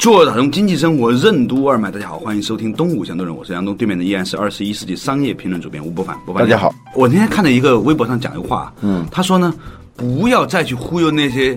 做打通经济生活任督二脉，大家好，欢迎收听《东吴相对论》，我是杨东，对面的依然是二十一世纪商业评论主编吴伯凡。伯凡，大家好。我那天看了一个微博上讲一个话，嗯，他说呢，不要再去忽悠那些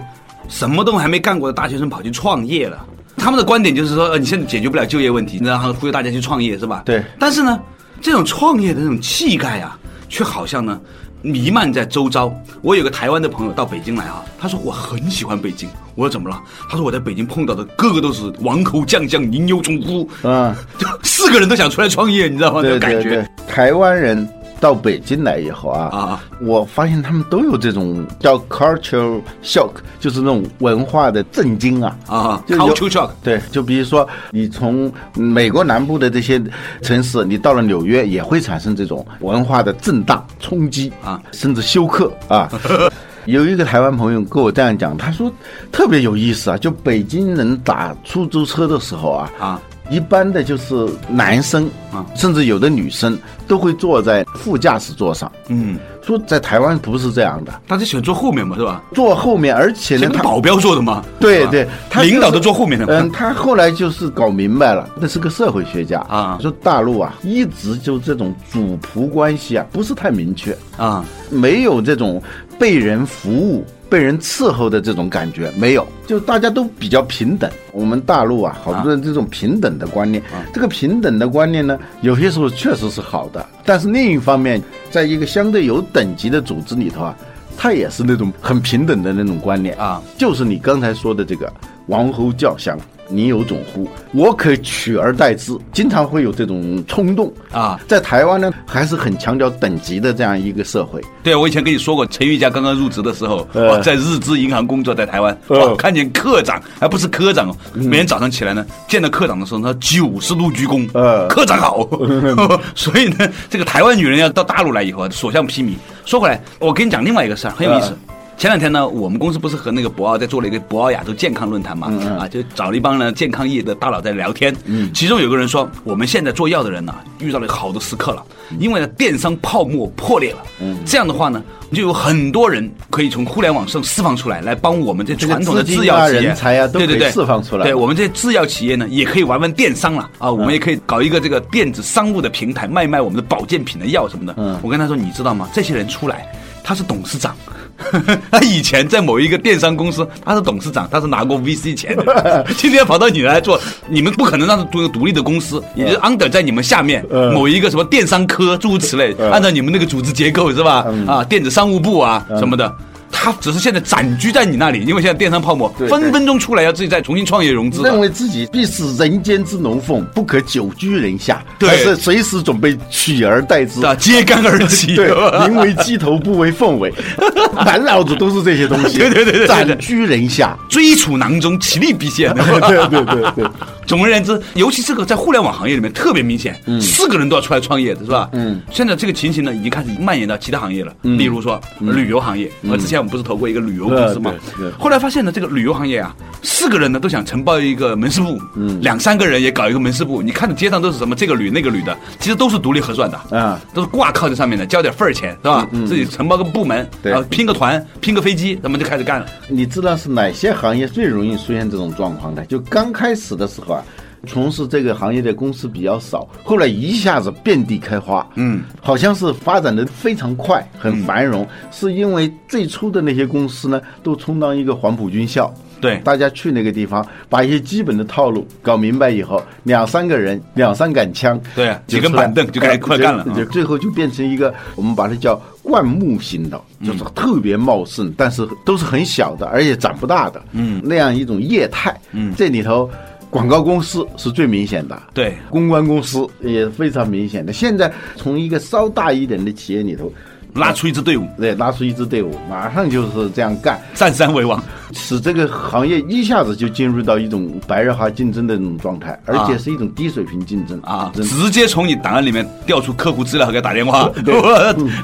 什么都还没干过的大学生跑去创业了。他们的观点就是说，呃，你现在解决不了就业问题，然后忽悠大家去创业，是吧？对。但是呢，这种创业的那种气概啊，却好像呢。弥漫在周遭。我有个台湾的朋友到北京来啊，他说我很喜欢北京。我说怎么了？他说我在北京碰到的个个都是王侯将相、宁有种乎，嗯，就四个人都想出来创业，你知道吗？那感觉。台湾人。到北京来以后啊，啊，我发现他们都有这种叫 cultural shock，就是那种文化的震惊啊，啊，cultural shock，对，就比如说你从美国南部的这些城市，你到了纽约也会产生这种文化的震荡冲击啊，甚至休克啊。有一个台湾朋友跟我这样讲，他说特别有意思啊，就北京人打出租车的时候啊，啊。一般的就是男生啊，甚至有的女生都会坐在副驾驶座上。嗯，说在台湾不是这样的，大家喜欢坐后面嘛，是吧？坐后面，而且呢，他保镖坐的嘛。对对，他领导都坐后面的。嗯，他后来就是搞明白了，那是个社会学家啊。说大陆啊，一直就这种主仆关系啊，不是太明确啊，没有这种被人服务。被人伺候的这种感觉没有，就大家都比较平等。我们大陆啊，好多人这种平等的观念，这个平等的观念呢，有些时候确实是好的。但是另一方面，在一个相对有等级的组织里头啊，它也是那种很平等的那种观念啊，就是你刚才说的这个王侯将相。你有种乎？我可取而代之，经常会有这种冲动啊。在台湾呢，还是很强调等级的这样一个社会。对啊，我以前跟你说过，陈玉佳刚刚入职的时候，在日资银行工作，在台湾，哇，看见科长，而不是科长哦。每天早上起来呢，见到科长的时候，他九十度鞠躬，呃科长好。所以呢，这个台湾女人要到大陆来以后，所向披靡。说回来，我跟你讲另外一个事儿，很有意思。前两天呢，我们公司不是和那个博鳌在做了一个博鳌亚洲健康论坛嘛？啊，就找了一帮呢健康业的大佬在聊天。嗯，其中有个人说，我们现在做药的人呢，遇到了好多时刻了，因为呢电商泡沫破裂了。嗯，这样的话呢，就有很多人可以从互联网上释放出来，来帮我们这传统的制药企业、人才啊，对对对释放出来。对我们这些制药企业呢，也可以玩玩电商了啊，我们也可以搞一个这个电子商务的平台，卖卖我们的保健品的药什么的。嗯，我跟他说，你知道吗？这些人出来，他是董事长。他以前在某一个电商公司，他是董事长，他是拿过 VC 钱的。今天跑到你来做，你们不可能让他做一个独立的公司，也就是 under 在你们下面某一个什么电商科诸如此类，按照你们那个组织结构是吧？啊，电子商务部啊什么的。他只是现在暂居在你那里，因为现在电商泡沫，分分钟出来要自己再重新创业融资。认为自己必是人间之龙凤，不可久居人下，还是随时准备取而代之，揭竿而起。对，宁为鸡头，不为凤尾，满脑子都是这些东西。对对对对，暂居人下，追处囊中，其利必现。对对对对。总而言之，尤其这个在互联网行业里面特别明显，四个人都要出来创业的是吧？嗯。现在这个情形呢，已经开始蔓延到其他行业了，嗯、例如说旅游行业。我之前我们不是投过一个旅游公司嘛？后来发现呢，这个旅游行业啊，四个人呢都想承包一个门市部，两三个人也搞一个门市部。你看的街上都是什么这个旅那个旅的，其实都是独立核算的啊，都是挂靠在上面的，交点份儿钱是吧？自己承包个部门，然后拼个团，拼个飞机，咱们就开始干了。你知道是哪些行业最容易出现这种状况的？就刚开始的时候啊。从事这个行业的公司比较少，后来一下子遍地开花，嗯，好像是发展的非常快，很繁荣，是因为最初的那些公司呢，都充当一个黄埔军校，对，大家去那个地方，把一些基本的套路搞明白以后，两三个人，两三杆枪，对，几根板凳就开始快干了，就最后就变成一个我们把它叫灌木型的，就是特别茂盛，但是都是很小的，而且长不大的，嗯，那样一种业态，嗯，这里头。广告公司是最明显的，对，公关公司也非常明显的。现在从一个稍大一点的企业里头，拉出一支队伍，对，拉出一支队伍，马上就是这样干，占山为王，使这个行业一下子就进入到一种白热化竞争的那种状态，而且是一种低水平竞争。啊，直接从你档案里面调出客户资料，给他打电话，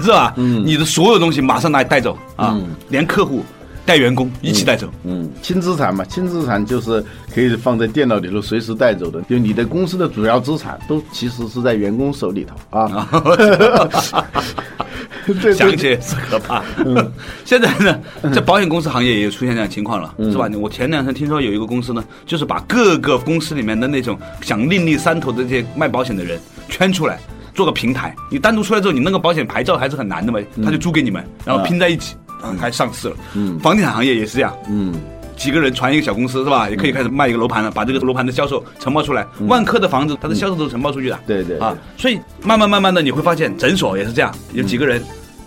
是吧？嗯，你的所有东西马上拿带走啊，连客户。带员工一起带走，嗯，轻资产嘛，轻资产就是可以放在电脑里头随时带走的。就你的公司的主要资产都其实是在员工手里头啊。想起是可怕。现在呢，在保险公司行业也有出现这样情况了，是吧？我前两天听说有一个公司呢，就是把各个公司里面的那种想另立山头的这些卖保险的人圈出来，做个平台。你单独出来之后，你那个保险牌照还是很难的嘛，他就租给你们，然后拼在一起。嗯，还上市了。嗯，房地产行业也是这样。嗯，几个人传一个小公司是吧？也可以开始卖一个楼盘了，把这个楼盘的销售承包出来。万科的房子，它的销售都是承包出去的。对对啊，所以慢慢慢慢的你会发现，诊所也是这样，有几个人。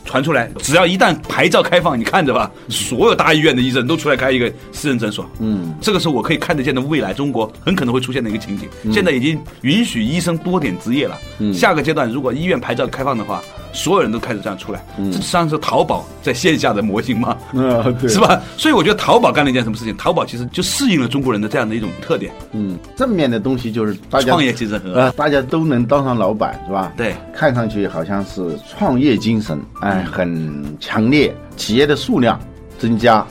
传出来，只要一旦牌照开放，你看着吧，所有大医院的医生都出来开一个私人诊所。嗯，这个是我可以看得见的未来，中国很可能会出现的一个情景。现在已经允许医生多点执业了。嗯，下个阶段如果医院牌照开放的话，所有人都开始这样出来。嗯，这实际上是淘宝在线下的模型嘛？啊，对，是吧？所以我觉得淘宝干了一件什么事情？淘宝其实就适应了中国人的这样的一种特点。嗯，正面的东西就是大家创业精神和大家都能当上老板，是吧？对，看上去好像是创业精神。哎，很强烈，企业的数量增加，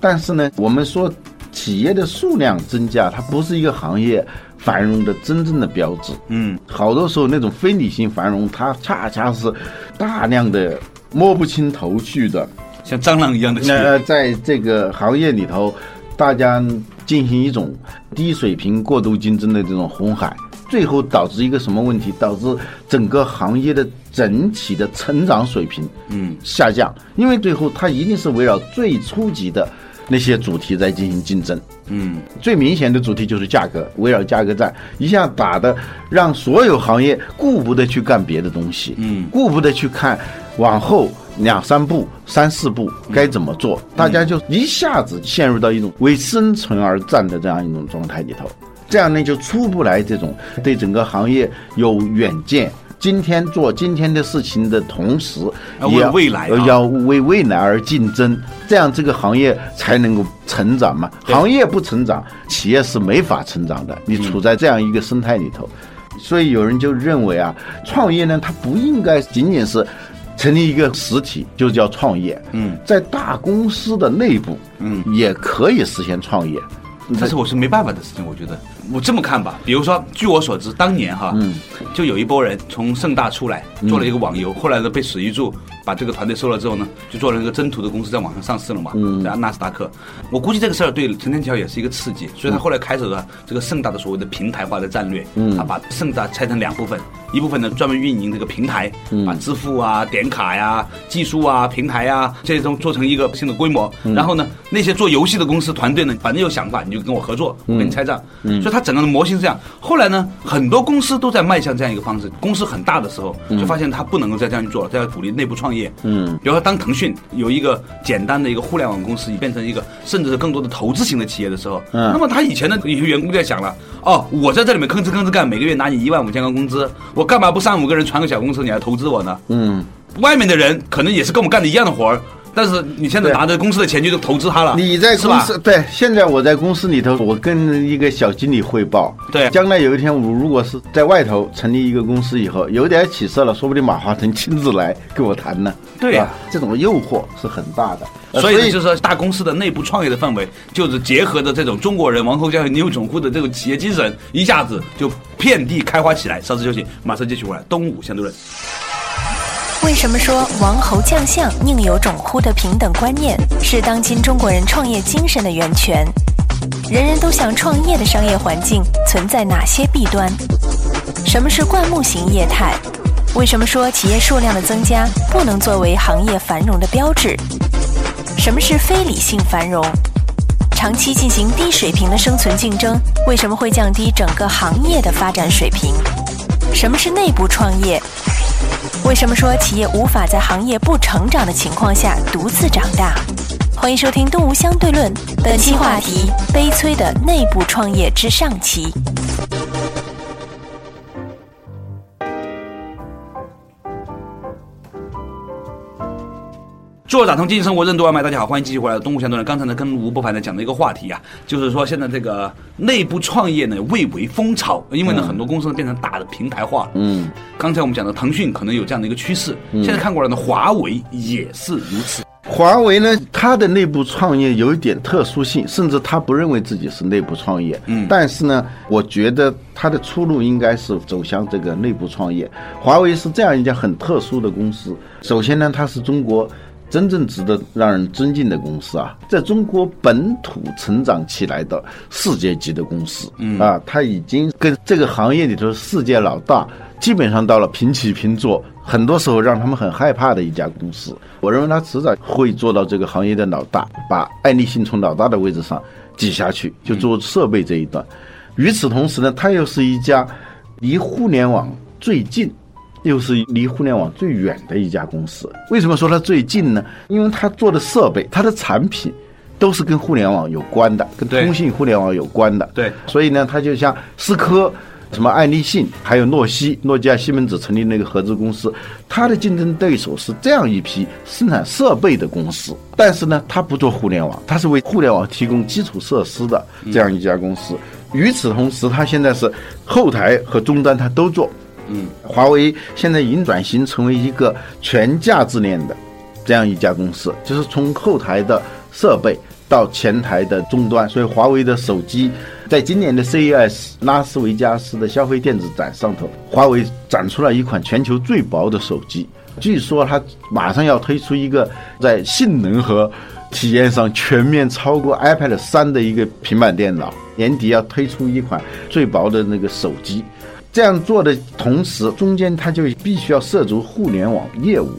但是呢，我们说企业的数量增加，它不是一个行业繁荣的真正的标志。嗯，好多时候那种非理性繁荣，它恰恰是大量的摸不清头绪的，像蟑螂一样的。那在这个行业里头，大家进行一种低水平过度竞争的这种红海。最后导致一个什么问题？导致整个行业的整体的成长水平嗯下降，因为最后它一定是围绕最初级的那些主题在进行竞争。嗯，最明显的主题就是价格，围绕价格战一下打的，让所有行业顾不得去干别的东西，嗯，顾不得去看往后两三步、三四步该怎么做，大家就一下子陷入到一种为生存而战的这样一种状态里头。这样呢，就出不来这种对整个行业有远见，今天做今天的事情的同时，为未来要为未来而竞争，这样这个行业才能够成长嘛。行业不成长，企业是没法成长的。你处在这样一个生态里头，所以有人就认为啊，创业呢，它不应该仅仅是成立一个实体就叫创业。嗯，在大公司的内部，嗯，也可以实现创业。但是我是没办法的事情，我觉得。我这么看吧，比如说，据我所知，当年哈，就有一波人从盛大出来，做了一个网游，后来呢被史玉柱把这个团队收了之后呢，就做了一个征途的公司，在网上上市了嘛，在纳斯达克。我估计这个事儿对陈天桥也是一个刺激，所以他后来开始了这个盛大的所谓的平台化的战略，他把盛大拆成两部分，一部分呢专门运营这个平台，把支付啊、点卡呀、技术啊、平台啊这种做成一个新的规模，然后呢那些做游戏的公司团队呢，反正有想法你就跟我合作，我跟你拆账，所以他。整个的模型是这样，后来呢，很多公司都在迈向这样一个方式。公司很大的时候，就发现他不能够再这样去做了，他要鼓励内部创业。嗯，比如说当腾讯有一个简单的一个互联网公司，变成一个甚至是更多的投资型的企业的时候，嗯，那么他以前的有些员工就在想了，哦，我在这里面吭哧吭哧干，每个月拿你一万五千个工资，我干嘛不三五个人传个小公司，你来投资我呢？嗯，外面的人可能也是跟我们干的一样的活儿。但是你现在拿着公司的钱就投资他了，你在公司对，现在我在公司里头，我跟一个小经理汇报，对，将来有一天我如果是在外头成立一个公司以后，有点起色了，说不定马化腾亲自来跟我谈呢。对呀，这种诱惑是很大的，所以就是说大公司的内部创业的氛围，就是结合着这种中国人王侯将相牛总护的这种企业精神，一下子就遍地开花起来。稍事休息，马上继续回来，东吴相对论。为什么说王侯将相宁有种乎的平等观念是当今中国人创业精神的源泉？人人都想创业的商业环境存在哪些弊端？什么是灌木型业态？为什么说企业数量的增加不能作为行业繁荣的标志？什么是非理性繁荣？长期进行低水平的生存竞争为什么会降低整个行业的发展水平？什么是内部创业？为什么说企业无法在行业不成长的情况下独自长大？欢迎收听《东吴相对论》，本期话题：悲催的内部创业之上期。做打通经济生活任督二脉，大家好，欢迎继续回来。东吴相对论，刚才呢跟吴伯凡呢讲的一个话题啊，就是说现在这个内部创业呢蔚为风潮，因为呢很多公司呢变成大的平台化了。嗯，刚才我们讲的腾讯可能有这样的一个趋势，现在看过来呢，华为也是如此。华为呢，它的内部创业有一点特殊性，甚至他不认为自己是内部创业。嗯，但是呢，我觉得它的出路应该是走向这个内部创业。华为是这样一家很特殊的公司，首先呢，它是中国。真正值得让人尊敬的公司啊，在中国本土成长起来的世界级的公司，啊，它已经跟这个行业里头世界老大基本上到了平起平坐，很多时候让他们很害怕的一家公司。我认为它迟早会做到这个行业的老大，把爱立信从老大的位置上挤下去，就做设备这一段。与此同时呢，它又是一家离互联网最近。又是离互联网最远的一家公司。为什么说它最近呢？因为它做的设备、它的产品都是跟互联网有关的，跟通信互联网有关的。对，所以呢，它就像思科、什么爱立信，还有诺西、诺基亚、西门子成立那个合资公司，它的竞争对手是这样一批生产设备的公司。但是呢，它不做互联网，它是为互联网提供基础设施的这样一家公司。与此同时，它现在是后台和终端它都做。嗯，华为现在已经转型成为一个全价值链的这样一家公司，就是从后台的设备到前台的终端。所以，华为的手机在今年的 CES 拉斯维加斯的消费电子展上头，华为展出了一款全球最薄的手机。据说它马上要推出一个在性能和体验上全面超过 iPad 三的一个平板电脑，年底要推出一款最薄的那个手机。这样做的同时，中间它就必须要涉足互联网业务。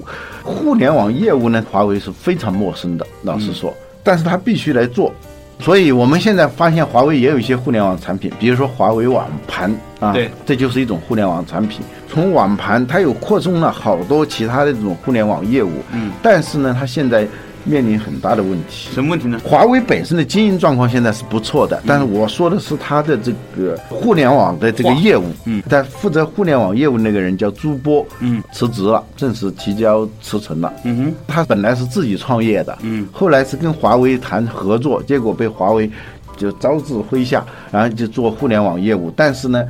互联网业务呢，华为是非常陌生的，老实说。但是它必须来做，所以我们现在发现华为也有一些互联网产品，比如说华为网盘啊，对，这就是一种互联网产品。从网盘，它有扩充了好多其他的这种互联网业务。嗯，但是呢，它现在。面临很大的问题，什么问题呢？华为本身的经营状况现在是不错的，但是我说的是它的这个互联网的这个业务。嗯，但负责互联网业务那个人叫朱波，嗯，辞职了，正式提交辞呈了。嗯哼，他本来是自己创业的，嗯，后来是跟华为谈合作，结果被华为就招致麾下，然后就做互联网业务。但是呢，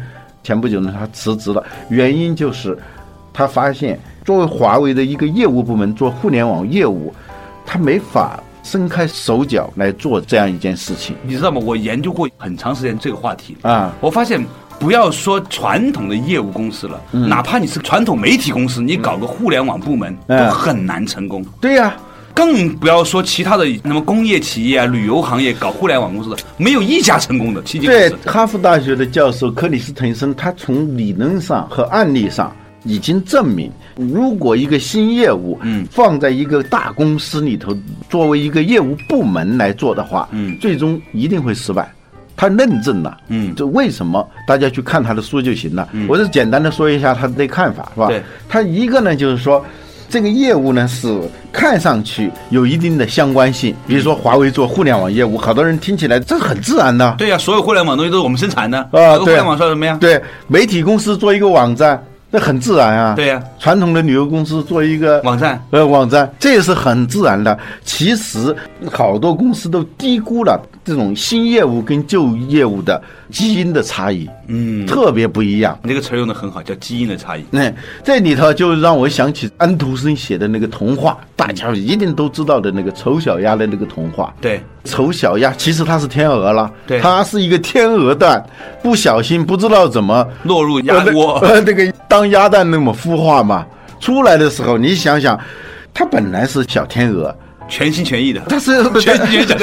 前不久呢，他辞职了，原因就是他发现作为华为的一个业务部门做互联网业务。他没法伸开手脚来做这样一件事情，你知道吗？我研究过很长时间这个话题啊，我发现不要说传统的业务公司了，哪怕你是传统媒体公司，你搞个互联网部门都很难成功。对呀，更不要说其他的什么工业企业啊、旅游行业搞互联网公司的，没有一家成功的。对，哈佛大学的教授克里斯滕森，他从理论上和案例上。已经证明，如果一个新业务，嗯，放在一个大公司里头，作为一个业务部门来做的话，嗯，最终一定会失败。他认证了，嗯，这为什么？大家去看他的书就行了。我是简单的说一下他的看法，是吧？对，他一个呢，就是说，这个业务呢是看上去有一定的相关性。比如说华为做互联网业务，好多人听起来这是很自然的。对呀，所有互联网东西都是我们生产的啊。互联网说什么呀？对，媒体公司做一个网站。那很自然啊，对呀，传统的旅游公司做一个网站，呃，网站这也是很自然的。其实好多公司都低估了这种新业务跟旧业务的基因的差异，嗯，特别不一样。那个词用的很好，叫基因的差异。那这里头就让我想起安徒生写的那个童话，大家一定都知道的那个丑小鸭的那个童话。对，丑小鸭其实它是天鹅了，对，它是一个天鹅蛋，不小心不知道怎么落入鸭窝，呃，那个当。当鸭蛋那么孵化嘛，出来的时候你想想，它本来是小天鹅，全心全意的，它是全心全意的。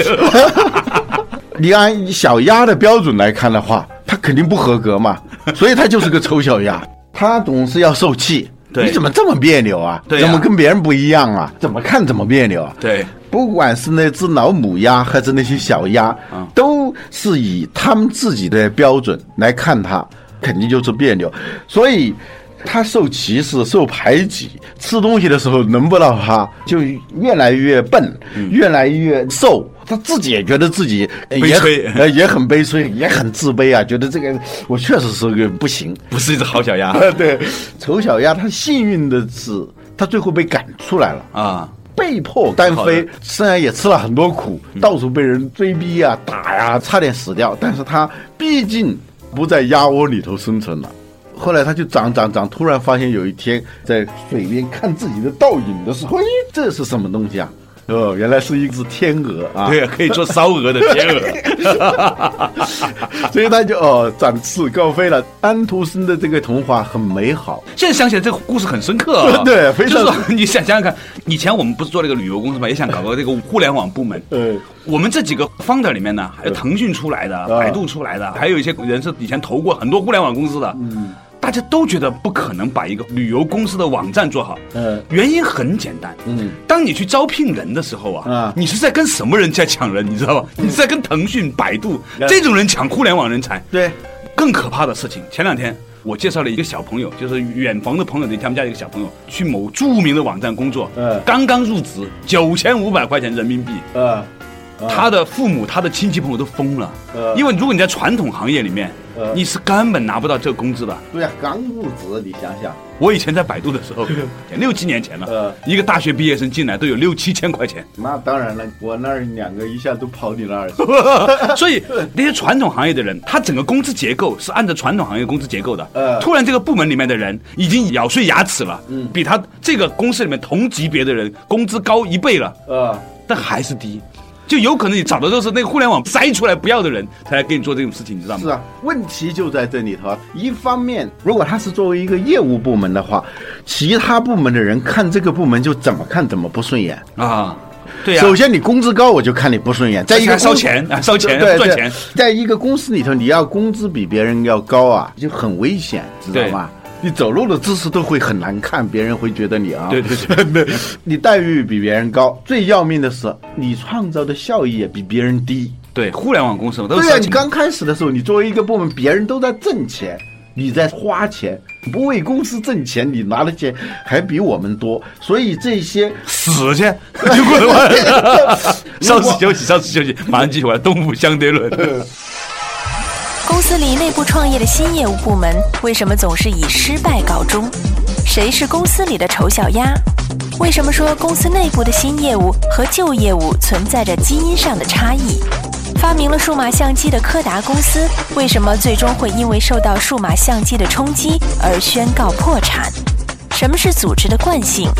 你按小鸭的标准来看的话，它肯定不合格嘛，所以它就是个丑小鸭。它总是要受气，你怎么这么别扭啊？怎么跟别人不一样啊？怎么看怎么别扭啊？对，不管是那只老母鸭还是那些小鸭，都是以他们自己的标准来看它，肯定就是别扭，所以。它受歧视、受排挤，吃东西的时候轮不到它，就越来越笨，越来越瘦。他自己也觉得自己悲催，呃，也很悲催，也很自卑啊，觉得这个我确实是个不行，不是一只好小鸭。对，丑小鸭，他幸运的是，他最后被赶出来了啊。被迫单飞，虽然也吃了很多苦，到处被人追逼啊、打呀，差点死掉，但是他毕竟不在鸭窝里头生存了。后来他就长长长，突然发现有一天在水边看自己的倒影的时候，咦，这是什么东西啊？哦，原来是一只天鹅啊！对，可以做烧鹅的天鹅，所以他就哦展翅高飞了。安徒生的这个童话很美好，现在想起来这个故事很深刻啊。对，非常。你想想想看，以前我们不是做那个旅游公司嘛，也想搞个这个互联网部门。嗯，我们这几个 founder 里面呢，还有腾讯出来的、百度出来的，还有一些人是以前投过很多互联网公司的。嗯。大家都觉得不可能把一个旅游公司的网站做好，嗯，原因很简单，嗯，当你去招聘人的时候啊，啊，你是在跟什么人在抢人，你知道吧？你是在跟腾讯、百度这种人抢互联网人才，对。更可怕的事情，前两天我介绍了一个小朋友，就是远房的朋友的他们家一个小朋友，去某著名的网站工作，嗯，刚刚入职，九千五百块钱人民币，嗯。他的父母、他的亲戚朋友都疯了，因为如果你在传统行业里面，你是根本拿不到这个工资的。对呀，刚入职，你想想，我以前在百度的时候，六七年前了，一个大学毕业生进来都有六七千块钱。那当然了，我那儿两个一下都跑你那儿去。所以那些传统行业的人，他整个工资结构是按照传统行业工资结构的。突然这个部门里面的人已经咬碎牙齿了，比他这个公司里面同级别的人工资高一倍了。呃，但还是低。就有可能你找的都是那个互联网筛出来不要的人，才来给你做这种事情，你知道吗？是啊，问题就在这里头。一方面，如果他是作为一个业务部门的话，其他部门的人看这个部门就怎么看怎么不顺眼啊。对呀。首先你工资高，我就看你不顺眼。在一个烧钱啊，烧钱赚钱。在一个公司里头，你要工资比别人要高啊，就很危险，知道吗？你走路的姿势都会很难看，别人会觉得你啊，对对对，你待遇比别人高，最要命的是你创造的效益也比别人低。对，互联网公司都对啊，你刚开始的时候，你作为一个部门，别人都在挣钱，你在花钱，不为公司挣钱，你拿的钱还比我们多，所以这些死去，就过来，稍事休息，稍事休息，马上继续玩。动物相对论。公司里内部创业的新业务部门为什么总是以失败告终？谁是公司里的丑小鸭？为什么说公司内部的新业务和旧业务存在着基因上的差异？发明了数码相机的柯达公司为什么最终会因为受到数码相机的冲击而宣告破产？什么是组织的惯性？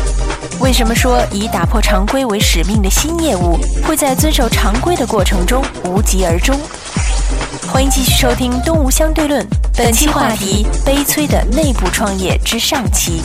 为什么说以打破常规为使命的新业务会在遵守常规的过程中无疾而终？欢迎继续收听《东吴相对论》，本期话题：悲催的内部创业之上期。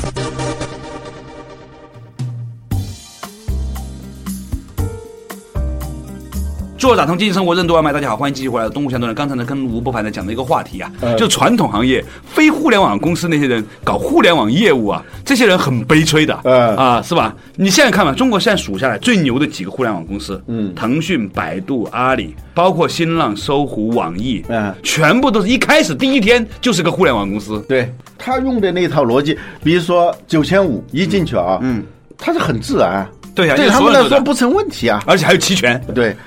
做打通经济生活任督二脉，大家好，欢迎继续回来。东吴相对论，刚才呢跟吴伯凡呢讲的一个话题啊，就传统行业、非互联网公司那些人搞互联网业务啊，这些人很悲催的，啊，是吧？你现在看吧，中国现在数下来最牛的几个互联网公司，嗯，腾讯、百度、阿里，包括新浪、搜狐、网易，嗯，全部都是一开始第一天就是个互联网公司。对他用的那套逻辑，比如说九千五一进去啊，嗯，他是很自然，对呀，对他们来说不成问题啊，而且还有期权，对。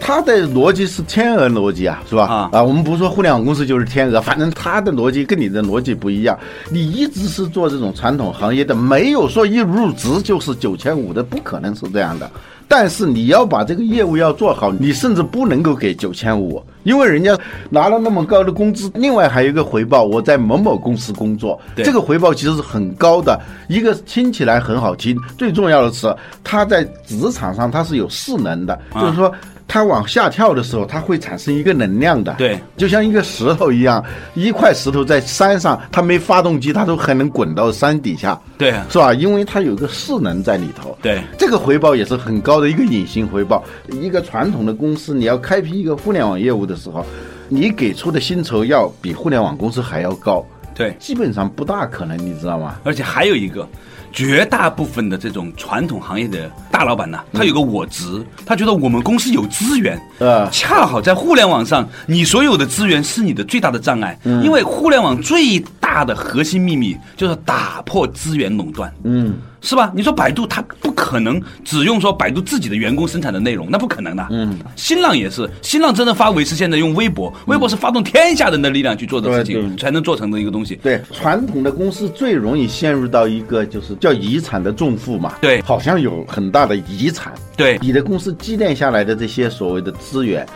他的逻辑是天鹅逻辑啊，是吧？啊啊，我们不是说互联网公司就是天鹅，反正他的逻辑跟你的逻辑不一样。你一直是做这种传统行业的，没有说一入职就是九千五的，不可能是这样的。但是你要把这个业务要做好，你甚至不能够给九千五，因为人家拿了那么高的工资，另外还有一个回报，我在某某公司工作，这个回报其实是很高的。一个听起来很好听，最重要的是他在职场上他是有势能的，就是说。它往下跳的时候，它会产生一个能量的，对，就像一个石头一样，一块石头在山上，它没发动机，它都还能滚到山底下，对，是吧？因为它有个势能在里头，对，这个回报也是很高的一个隐形回报。一个传统的公司，你要开辟一个互联网业务的时候，你给出的薪酬要比互联网公司还要高，对，基本上不大可能，你知道吗？而且还有一个。绝大部分的这种传统行业的大老板呢，他有个我执，他觉得我们公司有资源，呃，恰好在互联网上，你所有的资源是你的最大的障碍，因为互联网最大的核心秘密就是打破资源垄断，嗯。是吧？你说百度，它不可能只用说百度自己的员工生产的内容，那不可能的。嗯，新浪也是，新浪真正发维是现在用微博，微博是发动天下人的力量去做的事情，才能做成的一个东西。对，传统的公司最容易陷入到一个就是叫遗产的重负嘛。对，好像有很大的遗产。对，你的公司积淀下来的这些所谓的资源。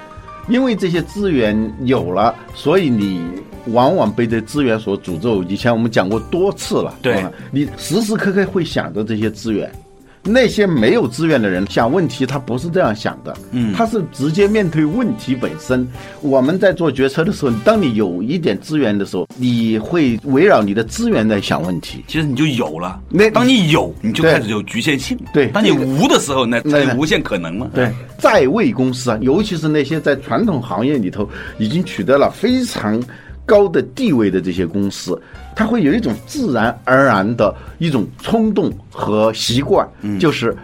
因为这些资源有了，所以你往往被这资源所诅咒。以前我们讲过多次了，对，你时时刻刻会想着这些资源。那些没有资源的人想问题，他不是这样想的，嗯，他是直接面对问题本身。我们在做决策的时候，当你有一点资源的时候，你会围绕你的资源在想问题，其实你就有了。那当你有，你就开始有局限性。对，当你无的时候，那那无限可能嘛。对，在位公司啊，尤其是那些在传统行业里头已经取得了非常。高的地位的这些公司，它会有一种自然而然的一种冲动和习惯，就是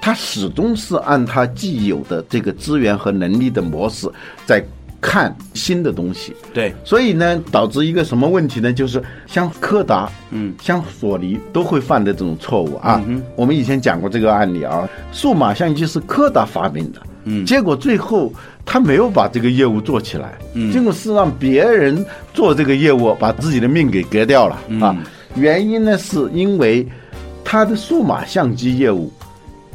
他始终是按他既有的这个资源和能力的模式在看新的东西。对，所以呢，导致一个什么问题呢？就是像柯达，嗯，像索尼都会犯的这种错误啊。我们以前讲过这个案例啊，数码相机是柯达发明的。嗯，结果最后他没有把这个业务做起来，嗯，结果是让别人做这个业务，把自己的命给割掉了啊。原因呢，是因为他的数码相机业务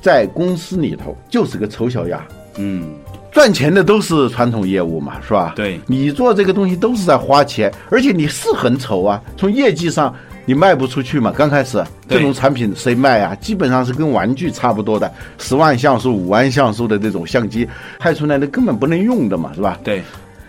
在公司里头就是个丑小鸭，嗯，赚钱的都是传统业务嘛，是吧？对，你做这个东西都是在花钱，而且你是很丑啊，从业绩上。你卖不出去嘛？刚开始这种产品谁卖啊？基本上是跟玩具差不多的，十万像素、五万像素的这种相机拍出来的根本不能用的嘛，是吧？对，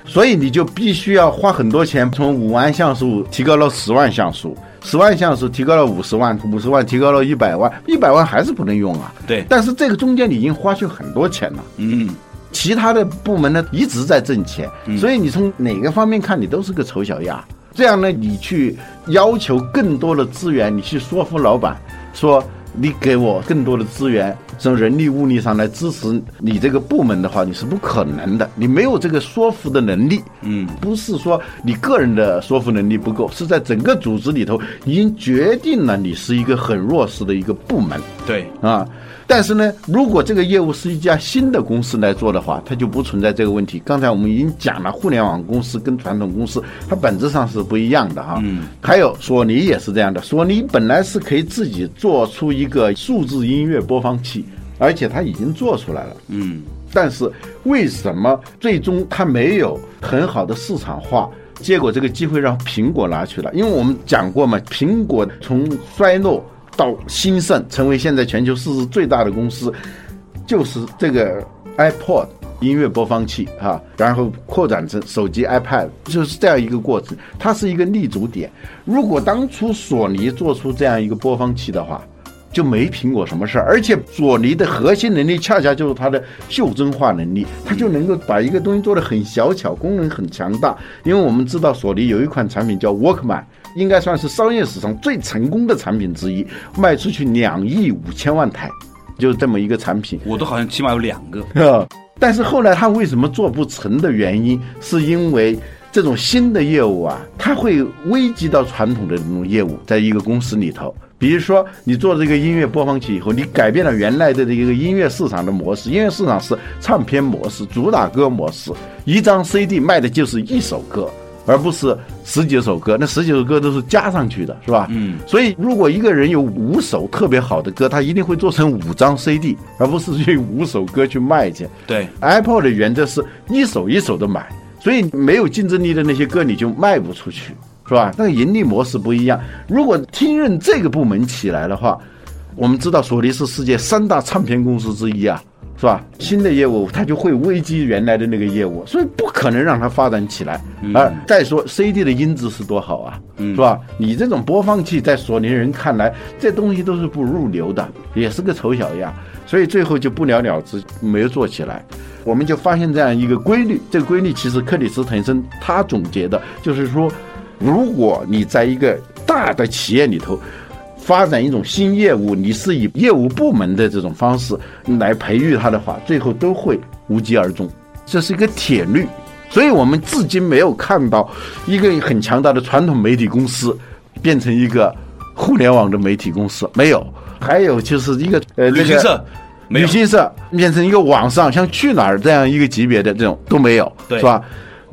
所以你就必须要花很多钱，从五万像素提高到十万像素，十万像素提高了五十万，五十万提高了一百万，一百万还是不能用啊。对，但是这个中间你已经花去很多钱了。嗯，其他的部门呢一直在挣钱，所以你从哪个方面看，你都是个丑小鸭。这样呢，你去要求更多的资源，你去说服老板，说你给我更多的资源，从人力物力上来支持你这个部门的话，你是不可能的，你没有这个说服的能力。嗯，不是说你个人的说服能力不够，是在整个组织里头已经决定了你是一个很弱势的一个部门。对，啊。但是呢，如果这个业务是一家新的公司来做的话，它就不存在这个问题。刚才我们已经讲了，互联网公司跟传统公司它本质上是不一样的哈。嗯。还有索尼也是这样的，索尼本来是可以自己做出一个数字音乐播放器，而且它已经做出来了。嗯。但是为什么最终它没有很好的市场化？结果这个机会让苹果拿去了，因为我们讲过嘛，苹果从衰落。到兴盛，成为现在全球市值最大的公司，就是这个 iPod 音乐播放器啊，然后扩展成手机 iPad，就是这样一个过程。它是一个立足点。如果当初索尼做出这样一个播放器的话，就没苹果什么事儿。而且索尼的核心能力恰恰就是它的袖珍化能力，它就能够把一个东西做得很小巧，功能很强大。因为我们知道索尼有一款产品叫 Walkman。应该算是商业史上最成功的产品之一，卖出去两亿五千万台，就是这么一个产品。我都好像起码有两个。但是后来他为什么做不成的原因，是因为这种新的业务啊，它会危及到传统的这种业务，在一个公司里头。比如说，你做这个音乐播放器以后，你改变了原来的这个音乐市场的模式。音乐市场是唱片模式、主打歌模式，一张 CD 卖的就是一首歌。而不是十几首歌，那十几首歌都是加上去的，是吧？嗯。所以，如果一个人有五首特别好的歌，他一定会做成五张 CD，而不是用五首歌去卖去。对，Apple 的原则是一首一首的买，所以没有竞争力的那些歌你就卖不出去，是吧？那个盈利模式不一样。如果听任这个部门起来的话，我们知道索尼是世界三大唱片公司之一啊。是吧？新的业务它就会危机原来的那个业务，所以不可能让它发展起来。而再说 CD 的音质是多好啊，是吧？你这种播放器在索尼人看来，这东西都是不入流的，也是个丑小鸭，所以最后就不了了之，没有做起来。我们就发现这样一个规律，这个规律其实克里斯滕森他总结的就是说，如果你在一个大的企业里头。发展一种新业务，你是以业务部门的这种方式来培育它的话，最后都会无疾而终，这是一个铁律。所以我们至今没有看到一个很强大的传统媒体公司变成一个互联网的媒体公司，没有。还有就是一个呃旅行社，旅行社变成一个网上像去哪儿这样一个级别的这种都没有，是吧？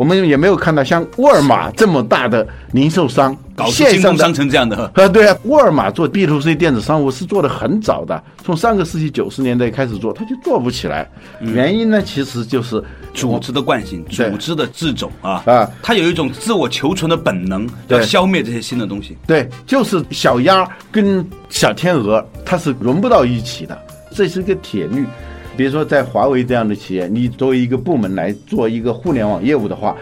我们也没有看到像沃尔玛这么大的零售商，搞线上商城这样的。啊，对啊，沃尔玛做 B to C 电子商务是做的很早的，从上个世纪九十年代开始做，它就做不起来。原因呢，其实就是组织的惯性，组织的自种啊啊，它有一种自我求存的本能，要消灭这些新的东西。对，就是小鸭跟小天鹅，它是融不到一起的，这是一个铁律。比如说，在华为这样的企业，你作为一个部门来做一个互联网业务的话，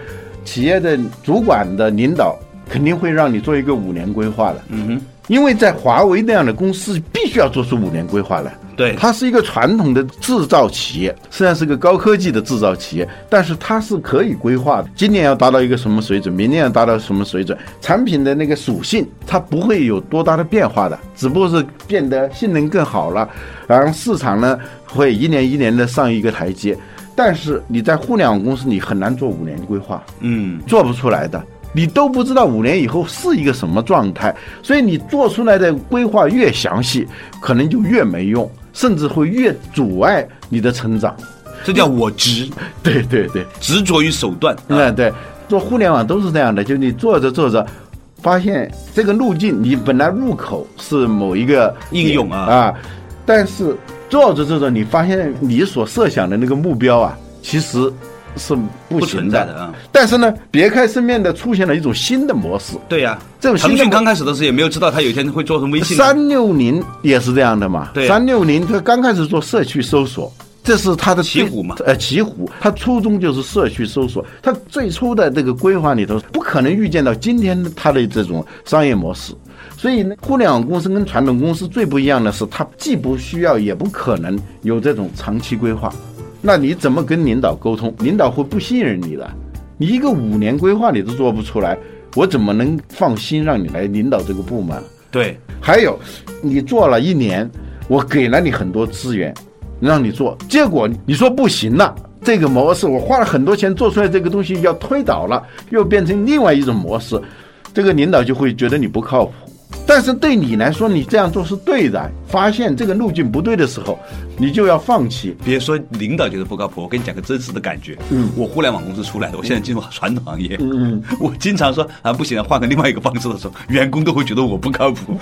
企业的主管的领导肯定会让你做一个五年规划的。嗯哼，因为在华为那样的公司，必须要做出五年规划来。对，它是一个传统的制造企业，虽然是个高科技的制造企业，但是它是可以规划的。今年要达到一个什么水准，明年要达到什么水准，产品的那个属性它不会有多大的变化的，只不过是变得性能更好了，然后市场呢会一年一年的上一个台阶。但是你在互联网公司，你很难做五年规划，嗯，做不出来的。你都不知道五年以后是一个什么状态，所以你做出来的规划越详细，可能就越没用，甚至会越阻碍你的成长。这叫我执，对对对，执着于手段。嗯，对，做互联网都是这样的，就你做着做着，发现这个路径你本来入口是某一个应用啊啊，但是做着做着，你发现你所设想的那个目标啊，其实。是不存在的啊！但是呢，别开生面的出现了一种新的模式。对呀，这种腾讯刚开始的时候也没有知道他有一天会做成微信。三六零也是这样的嘛？对，三六零他刚开始做社区搜索，这是他的奇虎嘛？呃，奇虎，他初衷就是社区搜索。他最初的这个规划里头，不可能预见到今天他的这种商业模式。所以呢，互联网公司跟传统公司最不一样的是，它既不需要，也不可能有这种长期规划。那你怎么跟领导沟通？领导会不信任你的。你一个五年规划你都做不出来，我怎么能放心让你来领导这个部门？对，还有，你做了一年，我给了你很多资源，让你做，结果你说不行了，这个模式我花了很多钱做出来这个东西要推倒了，又变成另外一种模式，这个领导就会觉得你不靠谱。但是对你来说，你这样做是对的。发现这个路径不对的时候，你就要放弃。别说领导觉得不靠谱，我跟你讲个真实的感觉。嗯，我互联网公司出来的，我现在进入传统行业。嗯，我经常说啊，不行，换个另外一个方式的时候，员工都会觉得我不靠谱。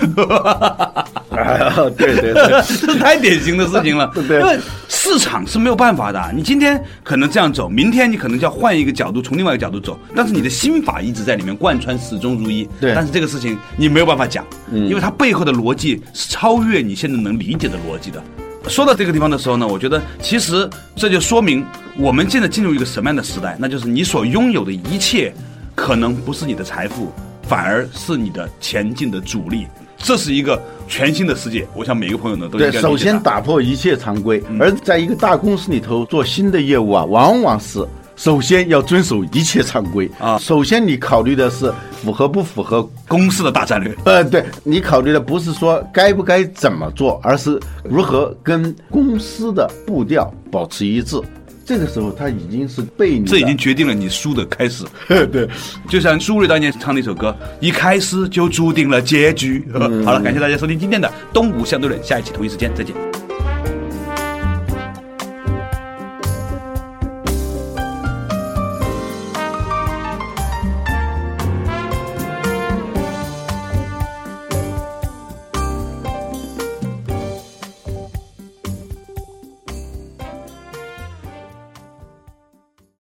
对 对对，这是 太典型的事情了。因为市场是没有办法的。你今天可能这样走，明天你可能就要换一个角度，从另外一个角度走。但是你的心法一直在里面贯穿，始终如一。对。但是这个事情你没有办法讲，因为它背后的逻辑是超越你现在能理解的逻辑的。说到这个地方的时候呢，我觉得其实这就说明我们现在进入一个什么样的时代？那就是你所拥有的一切，可能不是你的财富，反而是你的前进的阻力。这是一个全新的世界，我想每个朋友呢都对。首先打破一切常规，而在一个大公司里头做新的业务啊，往往是首先要遵守一切常规啊。首先你考虑的是符合不符合公司的大战略？呃，对你考虑的不是说该不该怎么做，而是如何跟公司的步调保持一致。这个时候，他已经是被你，这已经决定了你输的开始。对，就像苏芮当年唱的一首歌，一开始就注定了结局。好了，感谢大家收听今天的《东吴相对论》，下一期同一时间再见。